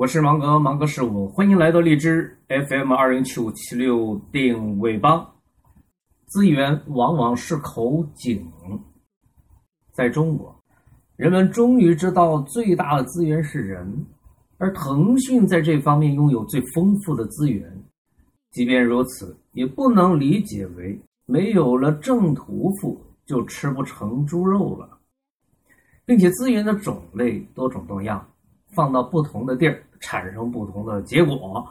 我是芒格，芒格是我，欢迎来到荔枝 FM 二零七五七六定位帮。资源往往是口井，在中国，人们终于知道最大的资源是人，而腾讯在这方面拥有最丰富的资源。即便如此，也不能理解为没有了正屠夫就吃不成猪肉了，并且资源的种类多种多样，放到不同的地儿。产生不同的结果。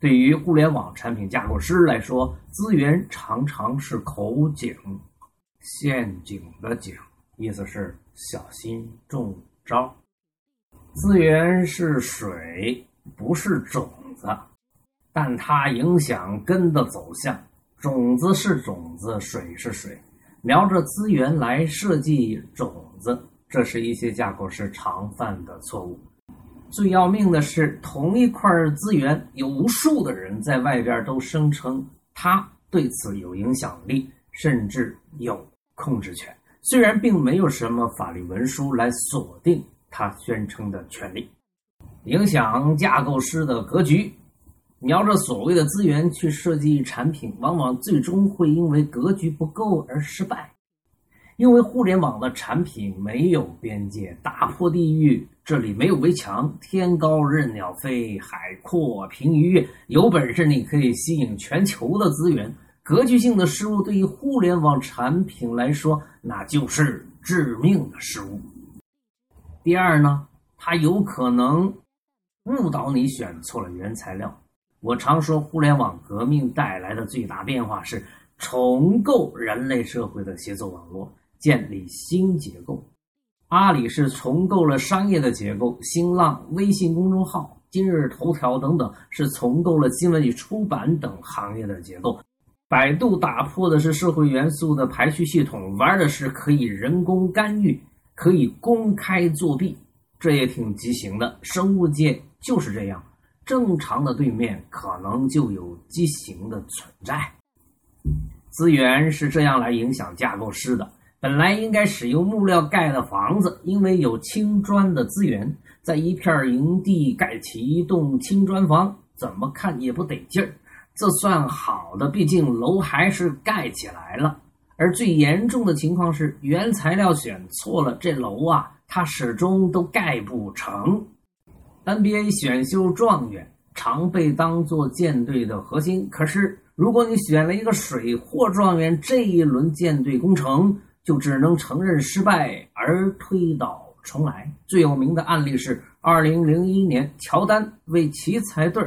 对于互联网产品架构师来说，资源常常是口井、陷阱的井，意思是小心中招。资源是水，不是种子，但它影响根的走向。种子是种子，水是水，瞄着资源来设计种子，这是一些架构师常犯的错误。最要命的是，同一块资源，有无数的人在外边都声称他对此有影响力，甚至有控制权。虽然并没有什么法律文书来锁定他宣称的权利，影响架构师的格局，瞄着所谓的资源去设计产品，往往最终会因为格局不够而失败。因为互联网的产品没有边界，打破地域，这里没有围墙，天高任鸟飞，海阔凭鱼跃。有本事你可以吸引全球的资源。格局性的失误对于互联网产品来说，那就是致命的失误。第二呢，它有可能误导你选错了原材料。我常说，互联网革命带来的最大变化是重构人类社会的协作网络。建立新结构，阿里是重构了商业的结构，新浪、微信公众号、今日头条等等是重构了新闻与出版等行业的结构，百度打破的是社会元素的排序系统，玩的是可以人工干预、可以公开作弊，这也挺畸形的。生物界就是这样，正常的对面可能就有畸形的存在。资源是这样来影响架构师的。本来应该使用木料盖的房子，因为有青砖的资源，在一片营地盖起一栋青砖房，怎么看也不得劲儿。这算好的，毕竟楼还是盖起来了。而最严重的情况是，原材料选错了，这楼啊，它始终都盖不成。NBA 选秀状元常被当作舰队的核心，可是如果你选了一个水货状元，这一轮舰队工程。就只能承认失败而推倒重来。最有名的案例是，二零零一年乔丹为奇才队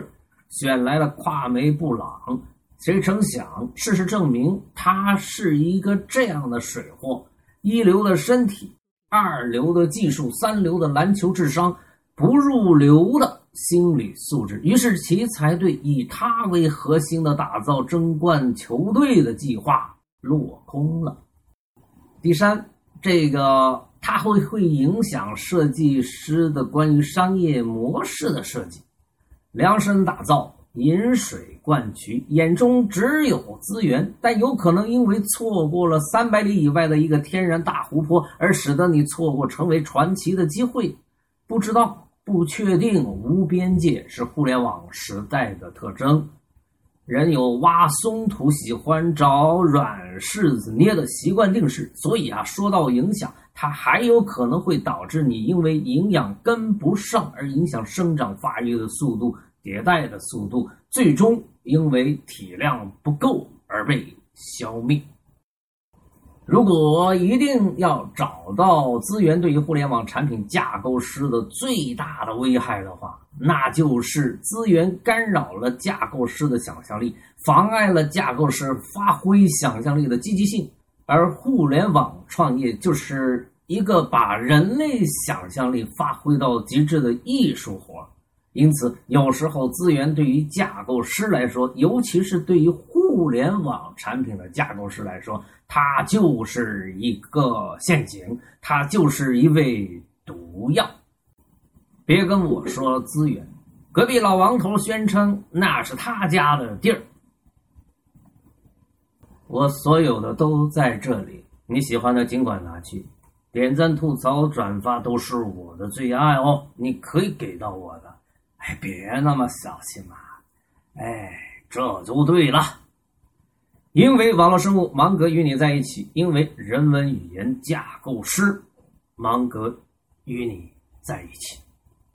选来了跨梅布朗，谁成想，事实证明他是一个这样的水货：一流的身体，二流的技术，三流的篮球智商，不入流的心理素质。于是奇才队以他为核心的打造争冠球队的计划落空了。第三，这个它会会影响设计师的关于商业模式的设计，量身打造，饮水灌渠，眼中只有资源，但有可能因为错过了三百里以外的一个天然大湖泊，而使得你错过成为传奇的机会。不知道、不确定、无边界是互联网时代的特征。人有挖松土喜欢找软柿子捏的习惯定式，所以啊，说到影响，它还有可能会导致你因为营养跟不上而影响生长发育的速度、迭代的速度，最终因为体量不够而被消灭。如果一定要找到资源对于互联网产品架构师的最大的危害的话，那就是资源干扰了架构师的想象力，妨碍了架构师发挥想象力的积极性。而互联网创业就是一个把人类想象力发挥到极致的艺术活。因此，有时候资源对于架构师来说，尤其是对于 互联网产品的架构师来说，它就是一个陷阱，它就是一味毒药。别跟我说资源，隔壁老王头宣称那是他家的地儿，我所有的都在这里，你喜欢的尽管拿去，点赞、吐槽、转发都是我的最爱哦，你可以给到我的。哎，别那么小心嘛！哎，这就对了。因为网络生物，芒格与你在一起；因为人文语言架构师，芒格与你在一起。